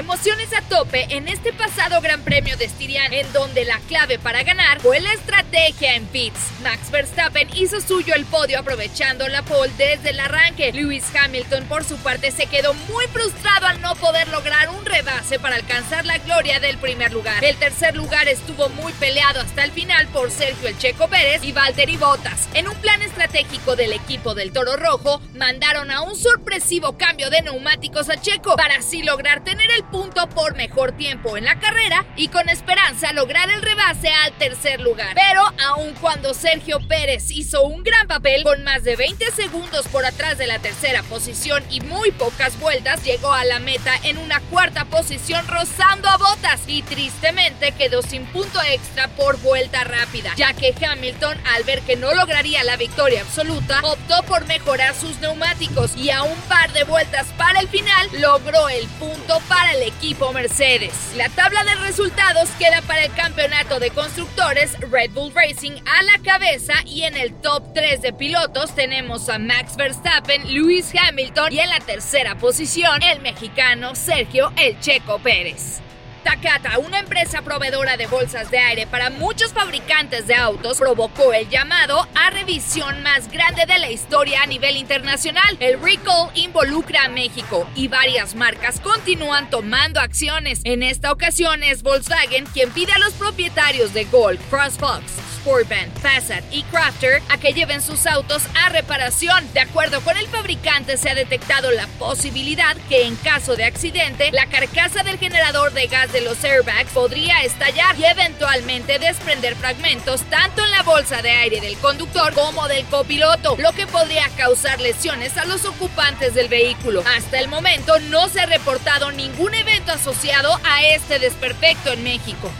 Emociones a tope en este pasado Gran Premio de Estiria, en donde la clave para ganar fue la estrategia en pits. Max Verstappen hizo suyo el podio aprovechando la pole desde el arranque. Lewis Hamilton, por su parte, se quedó muy frustrado al no poder lograr un rebase para alcanzar la gloria del primer lugar. El tercer lugar estuvo muy peleado hasta el final por Sergio El Checo Pérez y Valtteri Bottas. En un plan estratégico del equipo del Toro Rojo, mandaron a un sorpresivo cambio de neumáticos a Checo para así lograr tener el punto por mejor tiempo en la carrera y con esperanza lograr el rebase al tercer lugar. Pero aun cuando Sergio Pérez hizo un gran papel con más de 20 segundos por atrás de la tercera posición y muy pocas vueltas, llegó a la meta en una cuarta posición rozando a botas y tristemente quedó sin punto extra por vuelta rápida, ya que Hamilton al ver que no lograría la victoria absoluta, optó por mejorar sus neumáticos y a un par de vueltas para el final logró el punto para el equipo Mercedes. La tabla de resultados queda para el campeonato de constructores Red Bull Racing a la cabeza y en el top 3 de pilotos tenemos a Max Verstappen, Lewis Hamilton y en la tercera posición el mexicano Sergio El Checo Pérez. Takata, una empresa proveedora de bolsas de aire para muchos fabricantes de autos, provocó el llamado a revisión más grande de la historia a nivel internacional. El recall involucra a México y varias marcas continúan tomando acciones. En esta ocasión es Volkswagen quien pide a los propietarios de Golf, CrossFox, Sportband, Passat y Crafter a que lleven sus autos a reparación. De acuerdo con el fabricante, se ha detectado la posibilidad que en caso de accidente, la carcasa del generador de gas de los airbags podría estallar y eventualmente desprender fragmentos tanto en la bolsa de aire del conductor como del copiloto, lo que podría causar lesiones a los ocupantes del vehículo. Hasta el momento no se ha reportado ningún evento asociado a este desperfecto en México.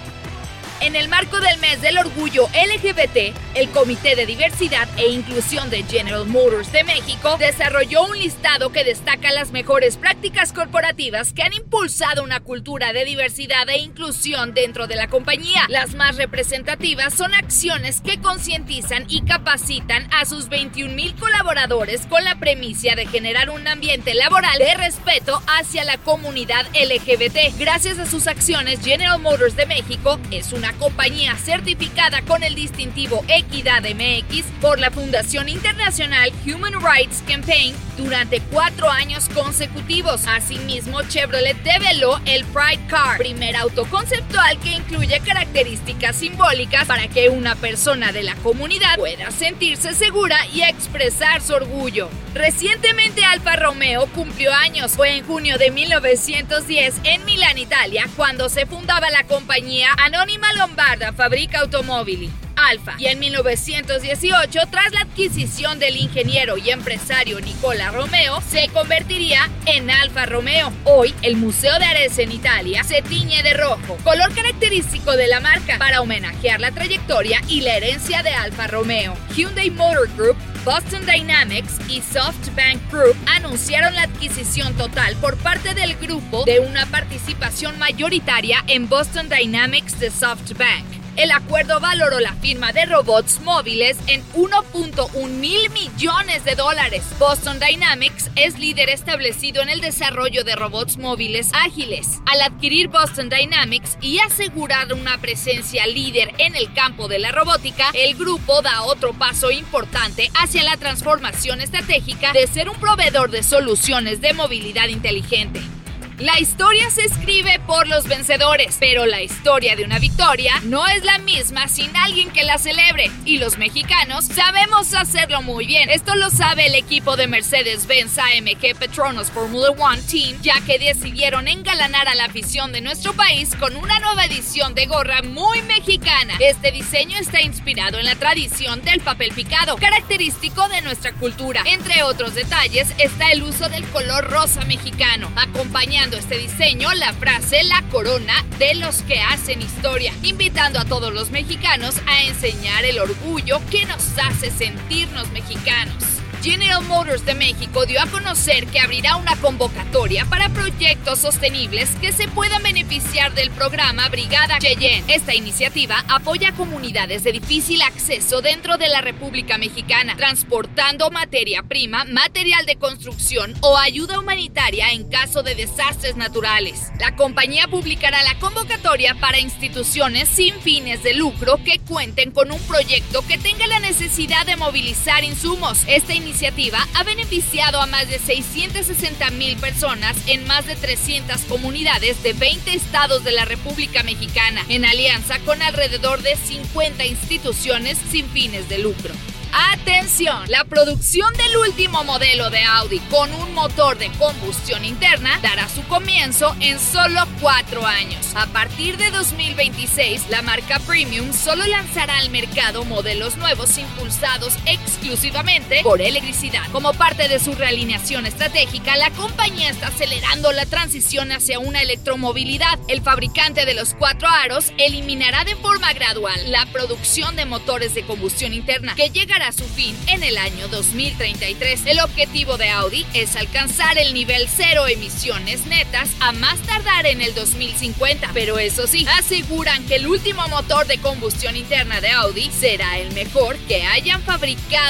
En el marco del mes del orgullo LGBT, el Comité de Diversidad e Inclusión de General Motors de México desarrolló un listado que destaca las mejores prácticas corporativas que han impulsado una cultura de diversidad e inclusión dentro de la compañía. Las más representativas son acciones que concientizan y capacitan a sus 21 mil colaboradores con la premisa de generar un ambiente laboral de respeto hacia la comunidad LGBT. Gracias a sus acciones, General Motors de México es una compañía certificada con el distintivo Equidad MX por la Fundación Internacional Human Rights Campaign durante cuatro años consecutivos. Asimismo, Chevrolet develó el Pride Car, primer auto conceptual que incluye características simbólicas para que una persona de la comunidad pueda sentirse segura y expresar su orgullo. Recientemente Alfa Romeo cumplió años. Fue en junio de 1910 en Milán, Italia, cuando se fundaba la compañía Anónima Lombarda Fabrica Automobili. Alfa. Y en 1918, tras la adquisición del ingeniero y empresario Nicola Romeo, se convertiría en Alfa Romeo. Hoy, el Museo de Arese en Italia se tiñe de rojo, color característico de la marca, para homenajear la trayectoria y la herencia de Alfa Romeo. Hyundai Motor Group Boston Dynamics y SoftBank Group anunciaron la adquisición total por parte del grupo de una participación mayoritaria en Boston Dynamics de SoftBank. El acuerdo valoró la firma de robots móviles en 1.1 mil millones de dólares. Boston Dynamics es líder establecido en el desarrollo de robots móviles ágiles. Al adquirir Boston Dynamics y asegurar una presencia líder en el campo de la robótica, el grupo da otro paso importante hacia la transformación estratégica de ser un proveedor de soluciones de movilidad inteligente. La historia se escribe por los vencedores, pero la historia de una victoria no es la misma sin alguien que la celebre. Y los mexicanos sabemos hacerlo muy bien. Esto lo sabe el equipo de Mercedes-Benz AMG Petronas Formula One Team, ya que decidieron engalanar a la afición de nuestro país con una nueva edición de gorra muy mexicana. Este diseño está inspirado en la tradición del papel picado, característico de nuestra cultura. Entre otros detalles está el uso del color rosa mexicano, acompañando este diseño la frase La corona de los que hacen historia, invitando a todos los mexicanos a enseñar el orgullo que nos hace sentirnos mexicanos. General Motors de México dio a conocer que abrirá una convocatoria para proyectos sostenibles que se puedan beneficiar del programa Brigada Cheyenne. Esta iniciativa apoya a comunidades de difícil acceso dentro de la República Mexicana, transportando materia prima, material de construcción o ayuda humanitaria en caso de desastres naturales. La compañía publicará la convocatoria para instituciones sin fines de lucro que cuenten con un proyecto que tenga la necesidad de movilizar insumos. Esta ha beneficiado a más de 660 mil personas en más de 300 comunidades de 20 estados de la República Mexicana, en alianza con alrededor de 50 instituciones sin fines de lucro. Atención, la producción del último modelo de Audi con un motor de combustión interna dará su comienzo en solo cuatro años. A partir de 2026, la marca Premium solo lanzará al mercado modelos nuevos impulsados exclusivamente por electricidad. Como parte de su realineación estratégica, la compañía está acelerando la transición hacia una electromovilidad. El fabricante de los cuatro aros eliminará de forma gradual la producción de motores de combustión interna que llegará a su fin en el año 2033. El objetivo de Audi es alcanzar el nivel cero emisiones netas a más tardar en el 2050, pero eso sí, aseguran que el último motor de combustión interna de Audi será el mejor que hayan fabricado